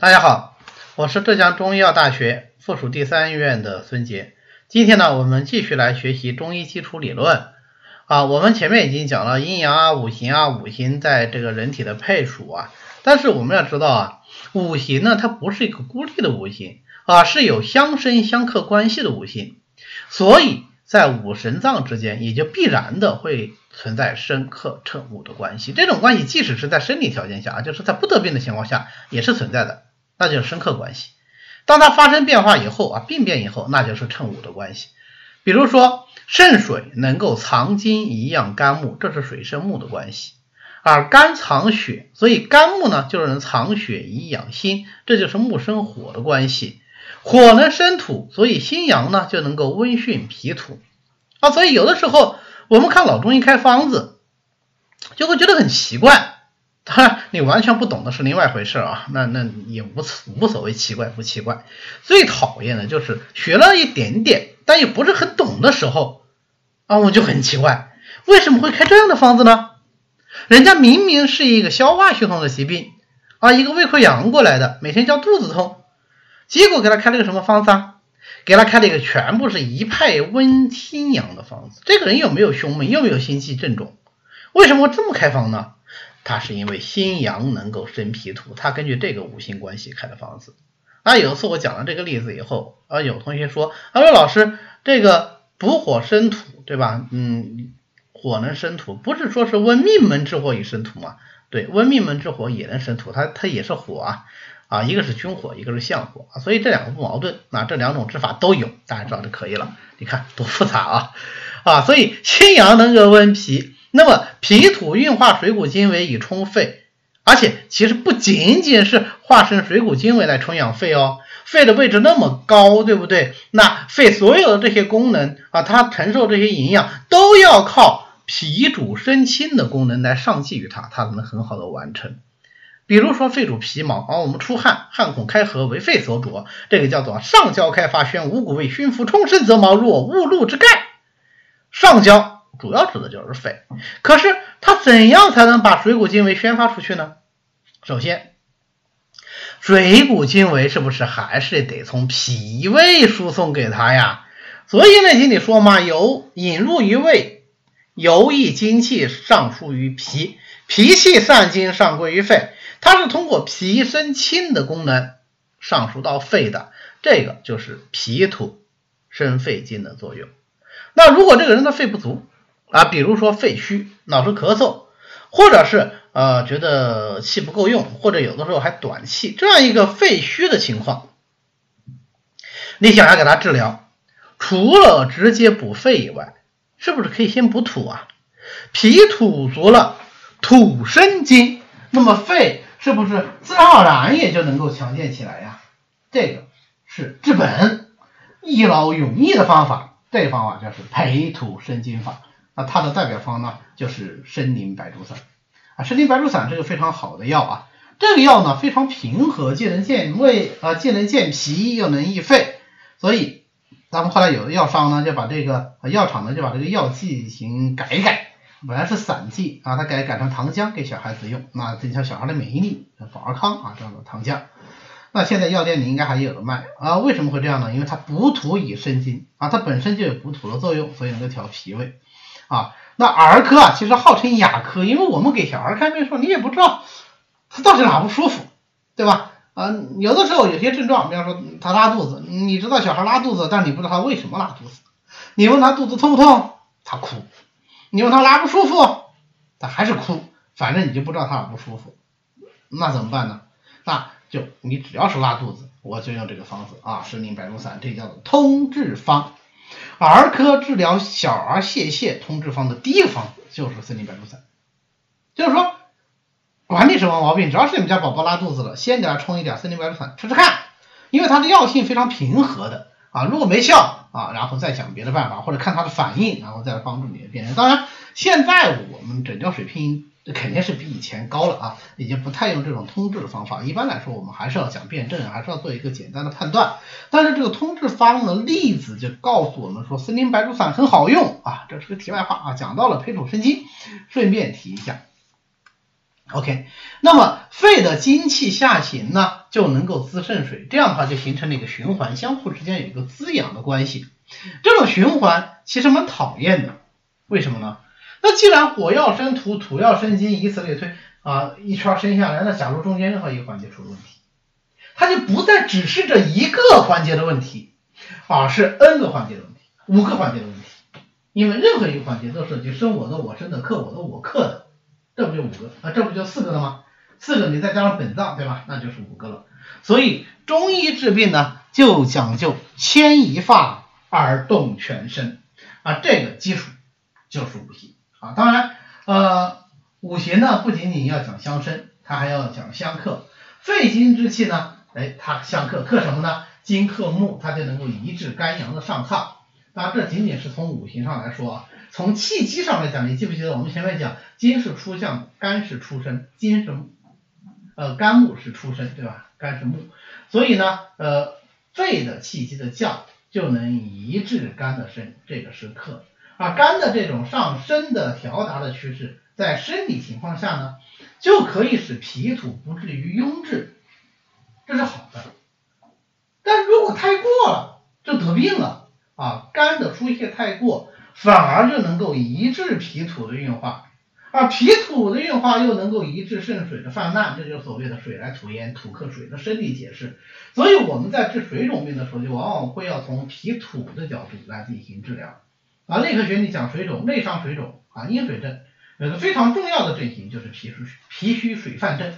大家好，我是浙江中医药大学附属第三医院的孙杰。今天呢，我们继续来学习中医基础理论啊。我们前面已经讲了阴阳啊、五行啊、五行在这个人体的配属啊。但是我们要知道啊，五行呢，它不是一个孤立的五行啊，是有相生相克关系的五行。所以在五神脏之间，也就必然的会存在生克称武的关系。这种关系即使是在生理条件下啊，就是在不得病的情况下，也是存在的。那就是生克关系，当它发生变化以后啊，病变以后，那就是乘五的关系。比如说肾水能够藏精以养肝木，这是水生木的关系；而肝藏血，所以肝木呢就是能藏血以养心，这就是木生火的关系。火能生土，所以心阳呢就能够温煦脾土啊。所以有的时候我们看老中医开方子，就会觉得很奇怪。当然，你完全不懂的是另外一回事啊，那那也无无所谓奇怪不奇怪。最讨厌的就是学了一点点，但又不是很懂的时候啊，我就很奇怪，为什么会开这样的方子呢？人家明明是一个消化系统的疾病啊，一个胃溃疡过来的，每天叫肚子痛，结果给他开了个什么方子啊？给他开了一个全部是一派温心阳的方子。这个人又没有胸闷，又没有心悸症状，为什么会这么开方呢？它是因为心阳能够生脾土，他根据这个五行关系开的方子。啊，有一次我讲了这个例子以后，啊，有同学说，他说老师，这个补火生土，对吧？嗯，火能生土，不是说是温命门之火以生土吗？对，温命门之火也能生土，它它也是火啊，啊，一个是君火，一个是相火，所以这两个不矛盾。那这两种治法都有，大家知道就可以了。你看多复杂啊，啊，所以心阳能够温脾。那么脾土运化水谷精微以充肺，而且其实不仅仅是化生水谷精微来充养肺哦，肺的位置那么高，对不对？那肺所有的这些功能啊，它承受这些营养都要靠脾主生清的功能来上济于它，它才能很好的完成。比如说肺主皮毛啊，我们出汗，汗孔开合为肺所主，这个叫做上焦开发宣五谷为熏服充身则毛若雾露之盖，上焦。主要指的就是肺，可是它怎样才能把水谷精微宣发出去呢？首先，水谷精微是不是还是得从脾胃输送给他呀？所以那经里说嘛，由引入于胃，由益精气上输于脾，脾气散精上归于肺，它是通过脾生清的功能上输到肺的，这个就是脾土生肺经的作用。那如果这个人的肺不足，啊，比如说肺虚，老是咳嗽，或者是呃觉得气不够用，或者有的时候还短气，这样一个肺虚的情况，你想要给他治疗，除了直接补肺以外，是不是可以先补土啊？脾土足了，土生金，那么肺是不是自然而然也就能够强健起来呀？这个是治本一劳永逸的方法，这个方法就是培土生金法。那它的代表方呢，就是参苓白术散啊，参苓白术散这个非常好的药啊，这个药呢非常平和，既能健胃啊，既能健脾，又能益肺，所以咱们后来有的药商呢就把这个药厂呢就把这个药进行改一改，本来是散剂啊，它改改成糖浆给小孩子用，那增强小孩的免疫力，保儿康啊这样的糖浆，那现在药店里应该还有的卖啊，为什么会这样呢？因为它补土以生津啊，它本身就有补土的作用，所以能够调脾胃。啊，那儿科啊，其实号称哑科，因为我们给小孩看病的时候，你也不知道他到底哪不舒服，对吧？啊，有的时候有些症状，比方说他拉肚子，你知道小孩拉肚子，但你不知道他为什么拉肚子。你问他肚子痛不痛，他哭；你问他拉不舒服，他还是哭。反正你就不知道他哪不舒服，那怎么办呢？那就你只要是拉肚子，我就用这个方子啊，生苓白术散，这叫做通治方。儿科治疗小儿泄泻通治方的第一个方子就是森林白术散，就是说，管你什么毛病，只要是你们家宝宝拉肚子了，先给他冲一点森林白术散吃吃看，因为它的药性非常平和的啊，如果没效啊，然后再想别的办法，或者看他的反应，然后再帮助你的病人。当然，现在我们诊疗水平。这肯定是比以前高了啊，已经不太用这种通治的方法。一般来说，我们还是要讲辩证，还是要做一个简单的判断。但是这个通治方的例子就告诉我们说，参苓白术散很好用啊。这是个题外话啊，讲到了培土生金，顺便提一下。OK，那么肺的精气下行呢，就能够滋肾水，这样的话就形成了一个循环，相互之间有一个滋养的关系。这种循环其实蛮讨厌的，为什么呢？那既然火要生土，土要生金，以此类推啊，一圈生下来，那假如中间任何一个环节出了问题，它就不再只是这一个环节的问题，而是 n 个环节的问题，五个环节的问题，因为任何一个环节都涉及生我的、我生的、克我的、我克的。这不就五个啊？这不就四个了吗？四个你再加上本脏，对吧？那就是五个了。所以中医治病呢，就讲究牵一发而动全身啊，这个基础就是五行啊。当然，呃，五行呢不仅仅要讲相生，它还要讲相克。肺经之气呢，哎，它相克，克什么呢？金克木，它就能够抑制肝阳的上亢。当然，这仅仅是从五行上来说啊。从气机上来讲，你记不记得我们前面讲金是出相，肝是出身，金是呃肝木是出身，对吧？肝是木，所以呢，呃肺的气机的降就能抑制肝的升，这个是克。而肝的这种上升的调达的趋势，在生理情况下呢，就可以使脾土不至于壅滞，这是好的。但如果太过了，就得病了啊！肝的出血太过。反而就能够抑制脾土的运化，而脾土的运化又能够抑制肾水的泛滥，这就是所谓的水来土淹，土克水的生理解释。所以我们在治水肿病的时候，就往往会要从脾土的角度来进行治疗。啊，内科学里讲水肿，内伤水肿啊，阴水症有个非常重要的症型就是脾虚脾虚水泛症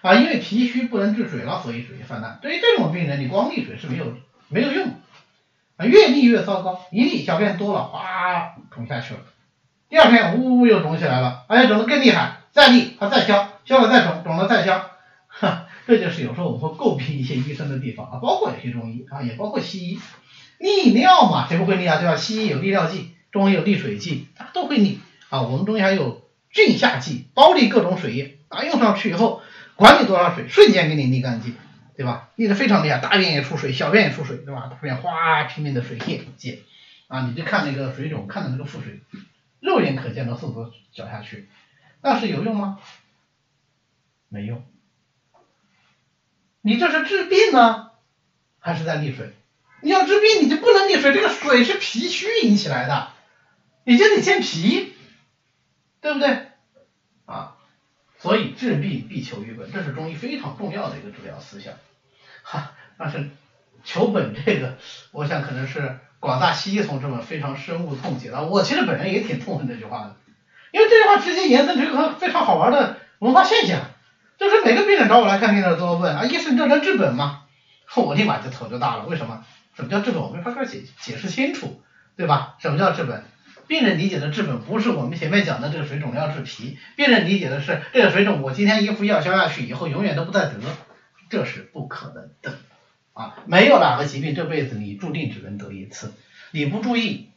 啊，因为脾虚不能治水了，所以水泛滥。对于这种病人，你光利水是没有没有用啊。越利越糟糕，一利小便多了，哗肿下去了。第二天呜呜又肿起来了，而且肿得更厉害，再利它再消，消了再肿，肿了再消，哈，这就是有时候我们会诟病一些医生的地方啊，包括有些中医啊，也包括西医，利尿嘛，谁不会利啊？对吧？西医有利尿剂，中医有利水剂，它都会利啊。我们中医还有菌下剂，包利各种水液啊，用上去以后，管你多少水，瞬间给你利干净。对吧？利的非常厉害，大便也出水，小便也出水，对吧？大便哗拼命的水泄解啊！你就看那个水肿，看到那个腹水，肉眼可见的速度小下去，那是有用吗？没用。你这是治病呢，还是在利水？你要治病，你就不能溺水，这个水是脾虚引起来的，你就得健脾，对不对？啊，所以治病必求于本，这是中医非常重要的一个治疗思想。哈，但是求本这个，我想可能是广大西医同志们非常深恶痛绝的。我其实本人也挺痛恨这句话的，因为这句话直接延伸出一个非常好玩的文化现象，就是每个病人找我来看病的时候都问啊，医生这能治本吗？我立马就头就大了，为什么？什么叫治本？我没法解解释清楚，对吧？什么叫治本？病人理解的治本不是我们前面讲的这个水肿要治脾，病人理解的是这个水肿，我今天一副药消下去以后，永远都不再得。这是不可能的啊！没有哪个疾病这辈子你注定只能得一次。你不注意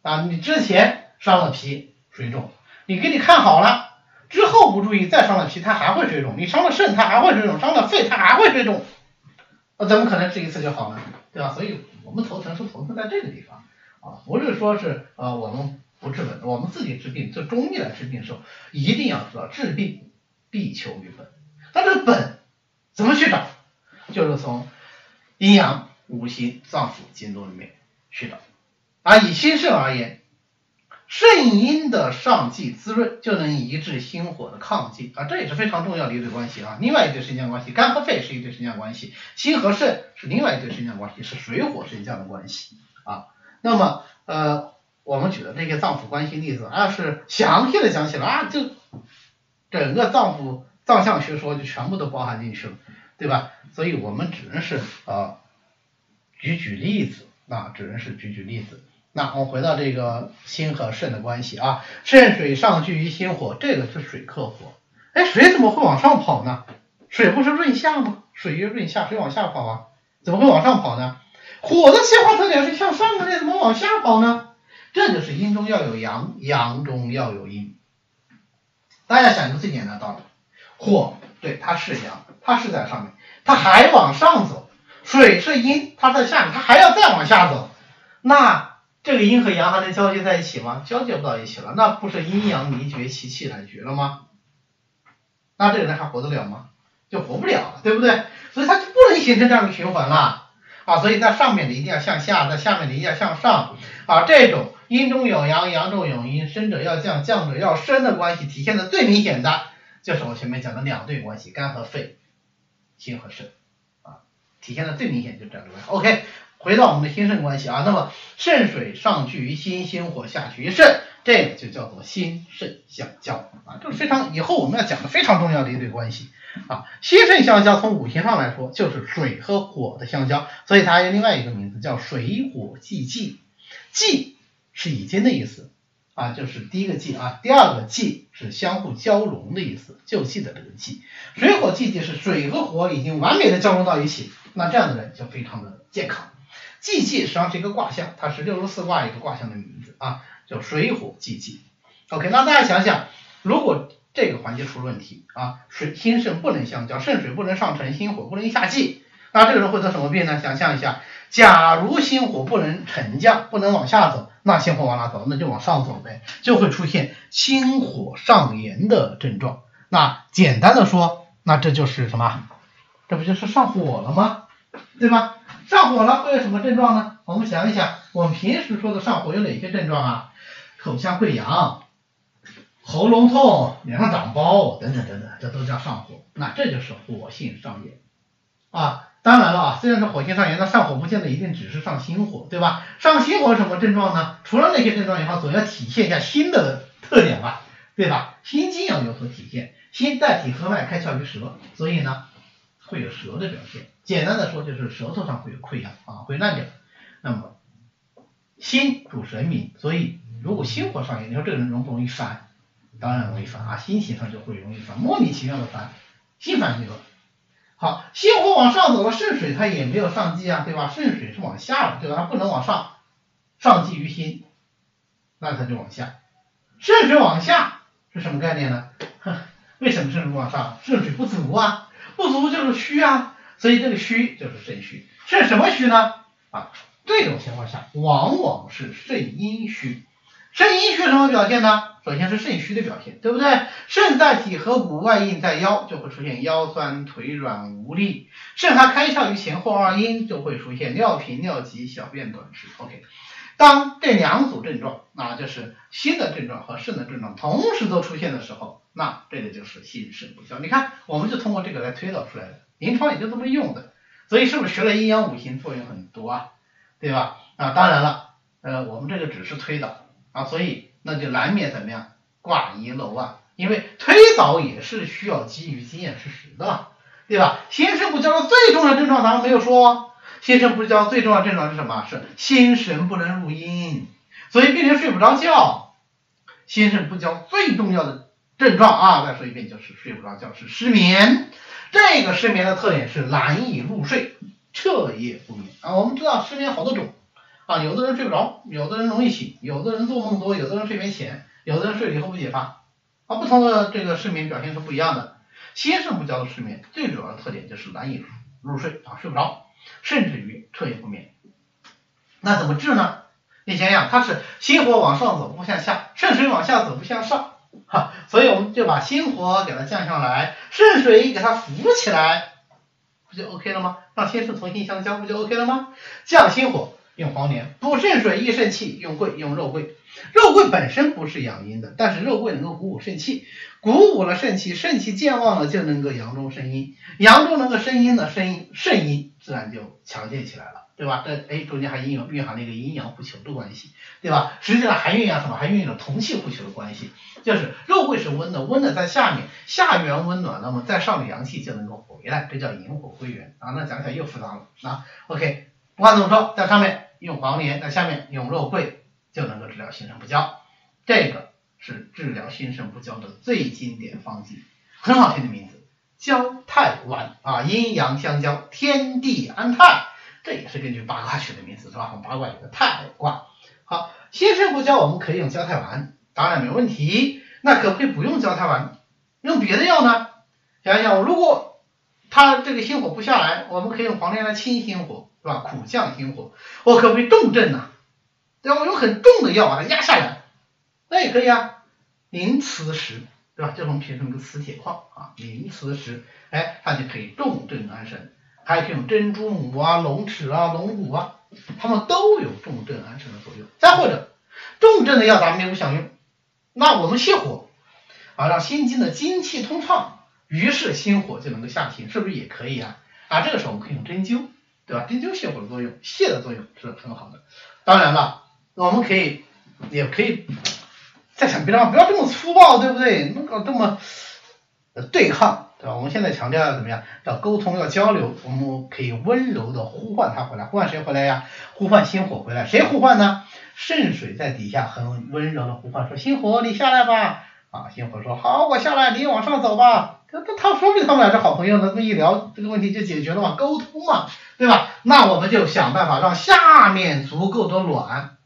啊，你之前伤了脾水肿，你给你看好了，之后不注意再伤了脾，它还会水肿；你伤了肾，它还会水肿；伤了肺，它还会水肿。那怎么可能治一次就好呢？对吧？所以我们头疼是头疼在这个地方啊，不是说是呃我们不治本，我们自己治病，就中医来治病的时候，一定要知道治病必求于本，但是本。怎么去找？就是从阴阳、五行、脏腑、经络里面去找。啊，以心肾而言，肾阴的上济滋润，就能抑制心火的亢进啊，这也是非常重要的一对关系啊。另外一对生姜关系，肝和肺是一对生姜关系，心和肾是另外一对生姜关系，是水火生姜的关系啊。那么呃，我们举的这些脏腑关系例子，要是详细的讲起来啊，就整个脏腑。脏象学说就全部都包含进去了，对吧？所以我们只能是啊举举例子啊，只能是举举例子。那我们回到这个心和肾的关系啊，肾水上聚于心火，这个是水克火。哎，水怎么会往上跑呢？水不是润下吗？水越润下，水往下跑啊，怎么会往上跑呢？火的气化特点是向上的，那怎么往下跑呢？这就是阴中要有阳，阳中要有阴。大家想一个最简单的道理。火对它是阳，它是在上面，它还往上走；水是阴，它在下面，它还要再往下走。那这个阴和阳还能交接在一起吗？交接不到一起了，那不是阴阳离绝，其气来绝了吗？那这个人还活得了吗？就活不了，对不对？所以它就不能形成这样的循环了啊！所以在上面的一定要向下，在下面的一定要向上啊！这种阴中有阳，阳中有阴，升者要降，降者要升的关系，体现的最明显的就是我前面讲的两对关系，肝和肺，心和肾啊，体现的最明显就是这样的关系。OK，回到我们的心肾关系啊，那么肾水上聚于心，心火下聚于肾。这个就叫做心肾相交啊，这是非常以后我们要讲的非常重要的一对关系啊。心肾相交从五行上来说就是水和火的相交，所以它还有另外一个名字叫水火既济。济是已经的意思啊，就是第一个济啊，第二个济是相互交融的意思，就记得这个济。水火既济是水和火已经完美的交融到一起，那这样的人就非常的健康。既济实际上是一个卦象，它是六十四卦一个卦象的名字啊。叫水火既济，OK，那大家想想，如果这个环节出了问题啊，水心肾不能相交，肾水不能上沉，心火不能下济，那这个人会得什么病呢？想象一下，假如心火不能沉降，不能往下走，那心火往哪走？那就往上走呗，就会出现心火上炎的症状。那简单的说，那这就是什么？这不就是上火了吗？对吧？上火了会有什么症状呢？我们想一想，我们平时说的上火有哪些症状啊？口腔溃疡、喉咙痛、脸上长包等等等等，这都叫上火。那这就是火性上炎啊。当然了啊，虽然是火性上炎，那上火不见得一定只是上心火，对吧？上心火什么症状呢？除了那些症状以后，总要体现一下心的特点吧，对吧？心经要有所体现，心带体合脉，开窍于舌，所以呢会有舌的表现。简单的说，就是舌头上会有溃疡啊，会烂掉。那么心主神明，所以。如果心火上炎，你说这个人容不容易烦？当然容易烦啊，心情上就会容易烦，莫名其妙的烦，心烦意乱。好，心火往上走了，肾水它也没有上济啊，对吧？肾水是往下了，对吧？它不能往上，上济于心，那它就往下。肾水往下是什么概念呢？为什么肾水往上？肾水不足啊，不足就是虚啊，所以这个虚就是肾虚。肾什么虚呢？啊，这种情况下往往是肾阴虚。肾阴虚什么表现呢？首先是肾虚的表现，对不对？肾在体和骨，外应在腰，就会出现腰酸腿软无力。肾它开窍于前后二阴，就会出现尿频尿急、小便短赤。OK，当这两组症状，那就是心的症状和肾的症状同时都出现的时候，那这个就是心肾不交。你看，我们就通过这个来推导出来的，临床也就这么用的。所以是不是学了阴阳五行作用很多啊？对吧？啊，当然了，呃，我们这个只是推导。啊，所以那就难免怎么样挂一漏万，因为推导也是需要基于经验事实的，对吧？心肾不交的最重要症状咱们没有说，心肾不交最重要的症状是什么？是心神不能入阴，所以病人睡不着觉。心肾不交最重要的症状啊，再说一遍就是睡不着觉，是失眠。这个失眠的特点是难以入睡，彻夜不眠啊。我们知道失眠好多种。啊，有的人睡不着，有的人容易醒，有的人做梦多，有的人睡眠浅，有的人睡了以后不解乏，啊，不同的这个失眠表现是不一样的。心肾不交的失眠，最主要的特点就是难以入睡啊，睡不着，甚至于彻夜不眠。那怎么治呢？你想想，它是心火往上走不向下，肾水往下走不向上，哈，所以我们就把心火给它降下来，肾水给它浮起来，不就 OK 了吗？让心肾重新相交，不就 OK 了吗？降心火。用黄连补肾水益肾气，用桂用肉桂，肉桂本身不是养阴的，但是肉桂能够鼓舞肾气，鼓舞了肾气，肾气健旺了就能够阳中生阴，阳中能够生阴呢，生肾阴自然就强健起来了，对吧？这哎中间还蕴有蕴含了一个阴阳互求的关系，对吧？实际上还蕴养什么？还蕴有同气互求的关系，就是肉桂是温的，温的在下面，下元温暖，那么在上面阳气就能够回来，这叫引火归元啊。那讲起来又复杂了啊。OK。不管怎么说，在上面用黄连，在下面用肉桂，就能够治疗心肾不交。这个是治疗心肾不交的最经典方剂，很好听的名字，交泰丸啊，阴阳相交，天地安泰，这也是根据八卦取的名字，是吧？八卦有个泰卦。好，心肾不交，我们可以用交泰丸，当然没问题。那可不可以不用交泰丸，用别的药呢？想一想，如果他这个心火不下来，我们可以用黄连来清心火。是吧？苦降心火，我可不可以重症呢？对吧？我用很重的药把它压下来，那也可以啊。临此时对吧？这种形成一个磁铁矿啊，名磁石，哎，它就可以重镇安神，还可以用珍珠母啊、龙齿啊、龙骨啊，它们都有重镇安神的作用。再或者，重镇的药咱们没有享用，那我们泻火啊，让心经的精气通畅，于是心火就能够下行，是不是也可以啊？啊，这个时候我们可以用针灸，对吧？针灸泻火的作用，泻的作用是很好的。当然了，我们可以也可以再想别的，不要这么粗暴，对不对？那个这么对抗，对吧？我们现在强调要怎么样？要沟通，要交流。我们可以温柔的呼唤他回来，呼唤谁回来呀？呼唤心火回来。谁呼唤呢？肾水在底下很温柔的呼唤说：“心火，你下来吧。”啊，心火说：“好，我下来，你往上走吧。”那他他说明他们俩是好朋友，那么一聊，这个问题就解决了嘛，沟通嘛，对吧？那我们就想办法让下面足够的暖，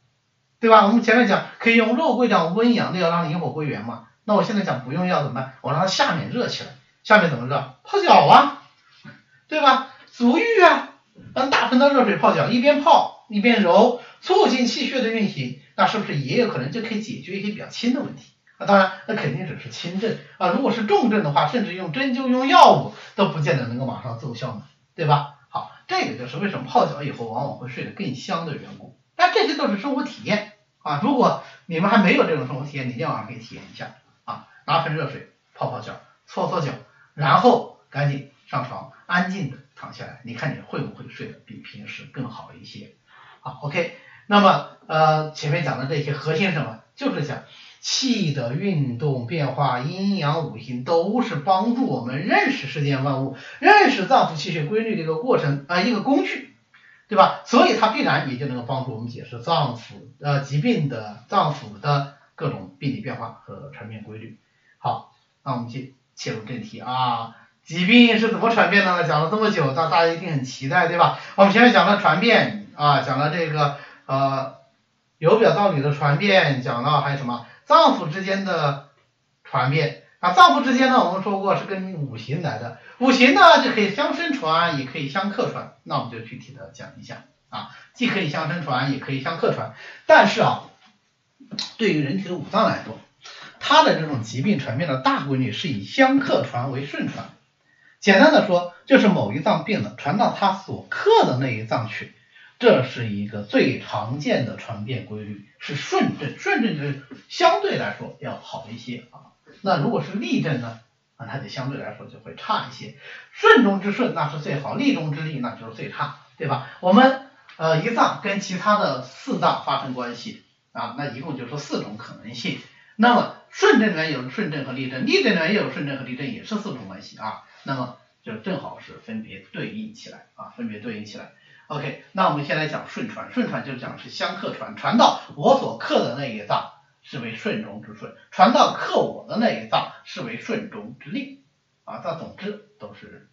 对吧？我们前面讲可以用肉桂这样温阳的药让引火归元嘛，那我现在讲不用药怎么办？我让它下面热起来，下面怎么热？泡脚啊，对吧？足浴啊，让大盆的热水泡脚，一边泡一边揉，促进气血的运行，那是不是也有可能就可以解决一些比较轻的问题？啊，当然，那肯定只是轻症啊。如果是重症的话，甚至用针灸、用药物都不见得能够马上奏效呢，对吧？好，这个就是为什么泡脚以后往往会睡得更香的缘故。那这些都是生活体验啊。如果你们还没有这种生活体验，你今天晚上可以体验一下啊，拿盆热水泡泡脚，搓搓脚，然后赶紧上床，安静的躺下来，你看你会不会睡得比平时更好一些？好，OK。那么呃，前面讲的这些核心什么，就是讲。气的运动变化，阴阳五行都是帮助我们认识世间万物、认识脏腑气血规律的一个过程啊，一个工具，对吧？所以它必然也就能够帮助我们解释脏腑呃疾病的脏腑的各种病理变化和传变规律。好，那我们去切入正题啊，疾病是怎么传变的呢？讲了这么久，大大家一定很期待，对吧？我们前面讲了传变啊，讲了这个呃由表到里的传变，讲了还有什么？脏腑之间的传变。啊，脏腑之间呢，我们说过是跟五行来的，五行呢就可以相生传，也可以相克传，那我们就具体的讲一下。啊，既可以相生传，也可以相克传，但是啊，对于人体的五脏来说，它的这种疾病传变的大规律是以相克传为顺传，简单的说，就是某一脏病了，传到它所克的那一脏去。这是一个最常见的传变规律，是顺症，顺症就是相对来说要好一些啊。那如果是逆症呢？那，它就相对来说就会差一些。顺中之顺那是最好，逆中之逆那就是最差，对吧？我们呃一脏跟其他的四脏发生关系啊，那一共就是四种可能性。那么顺症里面有顺症和逆症，逆症里面也有顺症和逆症，也是四种关系啊。那么就正好是分别对应起来啊，分别对应起来。OK，那我们先来讲顺传，顺传就讲是相克传，传到我所克的那一脏是为顺中之顺，传到克我的那一脏是为顺中之逆啊，但总之都是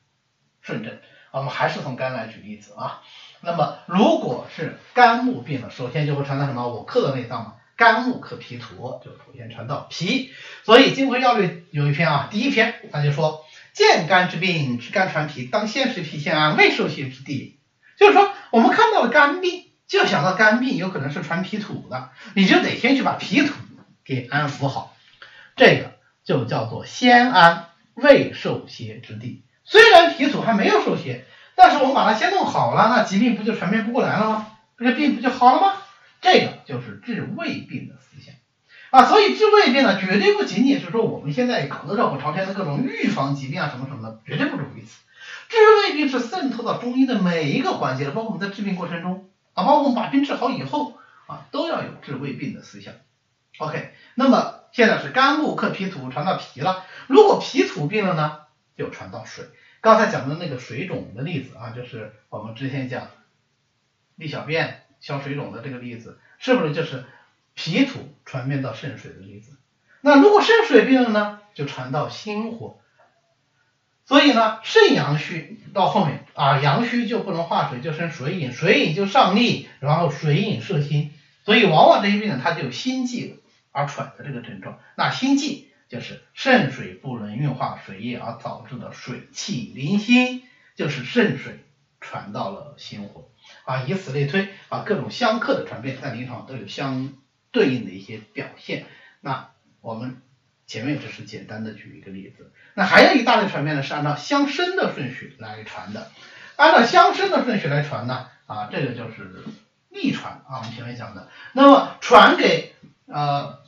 顺症。我们还是从肝来举例子啊，那么如果是肝木病了，首先就会传到什么？我克的那脏嘛，肝木克脾土，就首先传到脾。所以《金匮要略》有一篇啊，第一篇他就说：见肝之病，知肝传脾，当先食脾先安，未受邪之地。就是说，我们看到了肝病，就想到肝病有可能是传脾土的，你就得先去把脾土给安抚好，这个就叫做先安未受邪之地。虽然脾土还没有受邪，但是我们把它先弄好了，那疾病不就传遍不过来了吗？这个病不就好了吗？这个就是治胃病的思想啊。所以治胃病呢，绝对不仅仅是说我们现在搞得热火朝天的各种预防疾病啊什么什么的，绝对不止于此。治胃病是渗透到中医的每一个环节的，包括我们在治病过程中啊，包括我们把病治好以后啊，都要有治胃病的思想。OK，那么现在是肝木克脾土传到脾了，如果脾土病了呢，就传到水。刚才讲的那个水肿的例子啊，就是我们之前讲利小便消水肿的这个例子，是不是就是脾土传变到肾水的例子？那如果肾水病了呢，就传到心火。所以呢，肾阳虚到后面啊，阳虚就不能化水，就生水饮，水饮就上逆，然后水饮摄心，所以往往这些病人他就有心悸而喘的这个症状。那心悸就是肾水不能运化水液而导致的水气淋心，就是肾水传到了心火啊，以此类推啊，各种相克的传变在临床都有相对应的一些表现。那我们前面只是简单的举一个例子。那还有一大类传变呢，是按照相生的顺序来传的。按照相生的顺序来传呢，啊，这个就是逆传啊，我们前面讲的。那么传给呃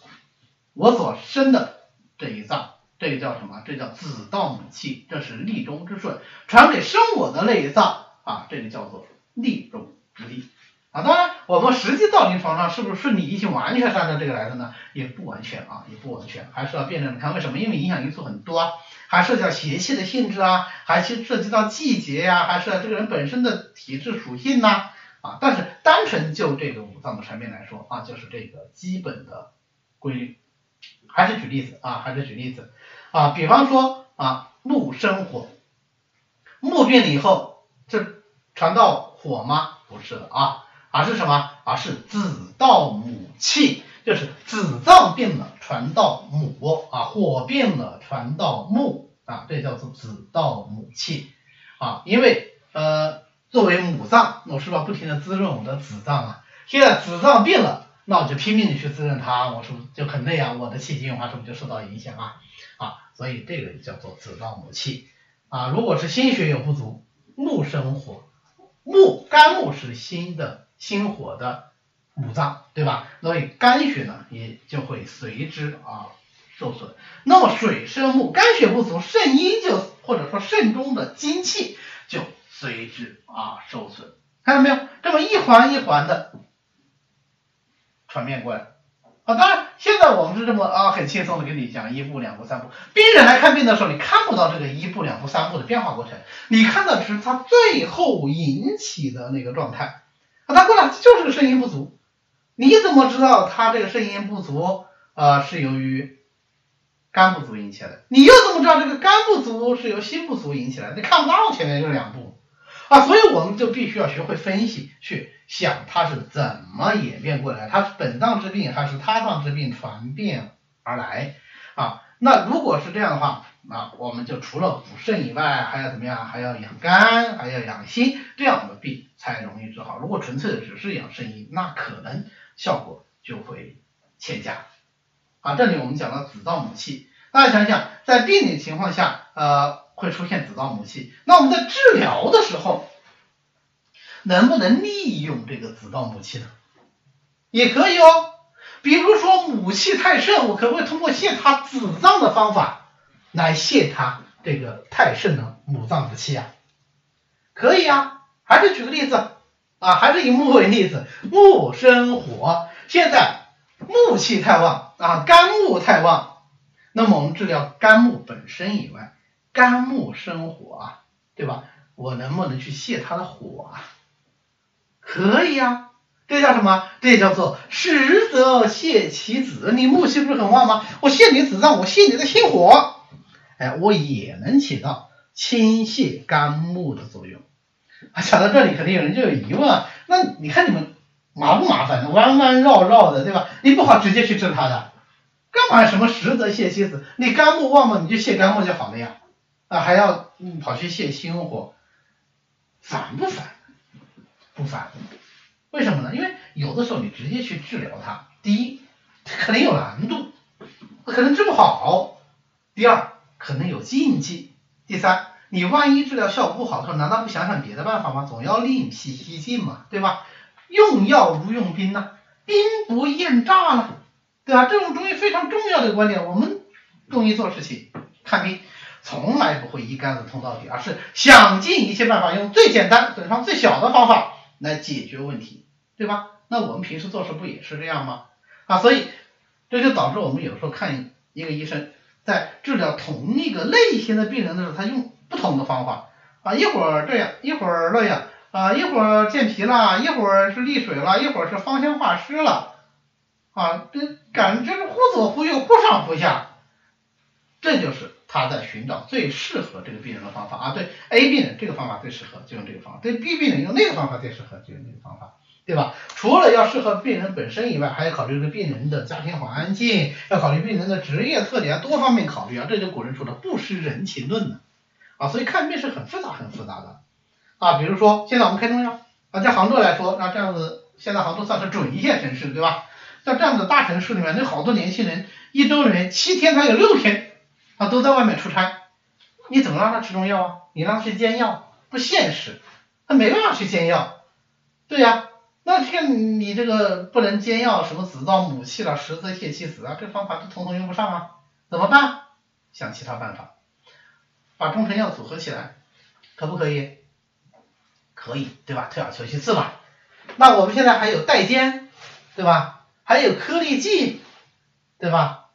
我所生的这一脏，这个叫什么？这叫子到母气，这是立中之顺。传给生我的那一脏啊，这个叫做逆中之地。啊，当然，我们实际到临床上是不是顺理成章完全是按照这个来的呢？也不完全啊，也不完全，还是要辩证的看。为什么？因为影响因素很多啊，还涉及到邪气的性质啊，还涉及到季节呀，还是这个人本身的体质属性呐啊。但是单纯就这个五脏的传变来说啊，就是这个基本的规律。还是举例子啊，还是举例子啊，比方说啊，木生火，木病了以后，这传到火吗？不是的啊。而是什么？而是子到母气，就是子脏病了传到母啊，火病了传到木啊，这叫做子到母气啊。因为呃，作为母脏，我是不是不停的滋润我的子脏啊？现在子脏病了，那我就拼命的去滋润它，我是不是就很累啊？我的气机运化是不是就受到影响啊？啊，所以这个叫做子到母气啊。如果是心血有不足，木生火，木肝木是心的。心火的五脏，对吧？所以肝血呢也就会随之啊受损。那么水生木，肝血不足，肾阴就或者说肾中的精气就随之啊受损。看到没有？这么一环一环的传遍过来啊。当然，现在我们是这么啊很轻松的跟你讲一步两步三步。病人来看病的时候，你看不到这个一步两步三步的变化过程，你看到的是他最后引起的那个状态。啊，他过来就是个肾阴不足，你怎么知道他这个肾阴不足啊是由于肝不足引起的？你又怎么知道这个肝不足是由心不足引起来的？你看不到前面这两步啊，所以我们就必须要学会分析，去想它是怎么演变过来，它是本脏之病还是他脏之病传变而来啊？那如果是这样的话。那我们就除了补肾以外，还要怎么样？还要养肝，还要养心，这样的病才容易治好。如果纯粹的只是养肾阴，那可能效果就会欠佳。啊，这里我们讲到子到母气，大家想想，在病理情况下，呃，会出现子到母气，那我们在治疗的时候，能不能利用这个子到母气呢？也可以哦。比如说母气太盛，我可不可以通过泻它子脏的方法？来泄他这个太盛的母脏之气啊，可以啊，还是举个例子啊，还是以木为例子，木生火，现在木气太旺啊，肝木太旺，那么我们治疗肝木本身以外，肝木生火啊，对吧？我能不能去泄他的火啊？可以啊，这叫什么？这叫做实则泄其子。你木气不是很旺吗？我泄你子脏，我泄你的心火。哎，我也能起到清泻肝木的作用。啊，讲到这里，肯定有人就有疑问啊。那你看你们麻不麻烦？弯弯绕绕的，对吧？你不好直接去治他的，干嘛什么实则泻其子？你肝木旺嘛，你就泻肝木就好了呀。啊，还要跑去泻心火，烦不烦？不烦。为什么呢？因为有的时候你直接去治疗它，第一，可能有难度，可能治不好；第二。可能有禁忌。第三，你万一治疗效果不好的时候，难道不想想别的办法吗？总要另辟蹊径嘛，对吧？用药如用兵呐，兵不厌诈了，对吧？这种中医非常重要的观点。我们中医做事情看病，从来不会一竿子通到底，而是想尽一切办法，用最简单、损伤最小的方法来解决问题，对吧？那我们平时做事不也是这样吗？啊，所以这就导致我们有时候看一个医生。在治疗同一个类型的病人的时候，他用不同的方法。啊，一会儿这样，一会儿那样。啊，一会儿健脾了，一会儿是利水了，一会儿是芳香化湿了啊，这感觉是忽左忽右，忽上忽下，这就是他在寻找最适合这个病人的方法。啊。对 A 病人这个方法最适合，就用这个方法；对 B 病人用那个方法最适合，就用那个方法。对吧？除了要适合病人本身以外，还要考虑这个病人的家庭环境，要考虑病人的职业特点，多方面考虑啊。这就古人说的不失人情论呢啊。所以看病是很复杂、很复杂的啊。比如说现在我们开中药啊，在杭州来说，那这样子现在杭州算是准一线城市，对吧？在这样的大城市里面，那好多年轻人一周里面七天，他有六天啊都在外面出差，你怎么让他吃中药啊？你让他去煎药不现实，他没办法去煎药，对呀，那这个你这个不能煎药，什么子造母气了、十字泻气子啊，这方法都统统用不上啊，怎么办？想其他办法，把中成药组合起来，可不可以？可以，对吧？退而求其次嘛。那我们现在还有代煎，对吧？还有颗粒剂，对吧？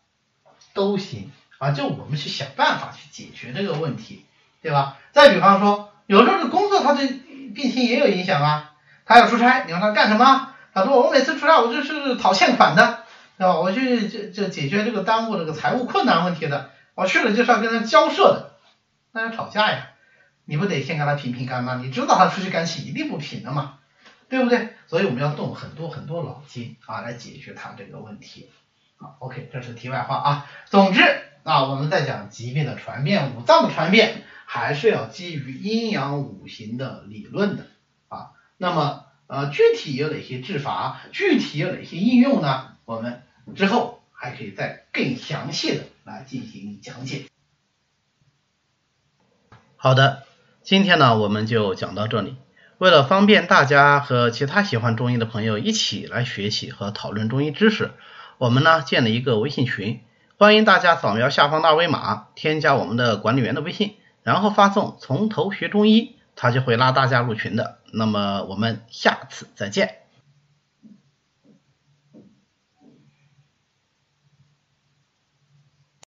都行啊，就我们去想办法去解决这个问题，对吧？再比方说，有时候这工作它对病情也有影响啊，他要出差，你让他干什么？他说我每次出差我就是讨欠款的，对吧？我去就就解决这个耽误这个财务困难问题的，我去了就是要跟他交涉的，那要吵架呀。你不得先跟他平平干吗？你知道他出去干气一定不平的嘛，对不对？所以我们要动很多很多脑筋啊，来解决他这个问题。好，OK，这是题外话啊。总之啊，我们在讲疾病的传变、五脏的传变，还是要基于阴阳五行的理论的。那么呃，具体有哪些治法？具体有哪些应用呢？我们之后还可以再更详细的来进行讲解。好的。今天呢，我们就讲到这里。为了方便大家和其他喜欢中医的朋友一起来学习和讨论中医知识，我们呢建了一个微信群，欢迎大家扫描下方的二维码，添加我们的管理员的微信，然后发送“从头学中医”，他就会拉大家入群的。那么我们下次再见。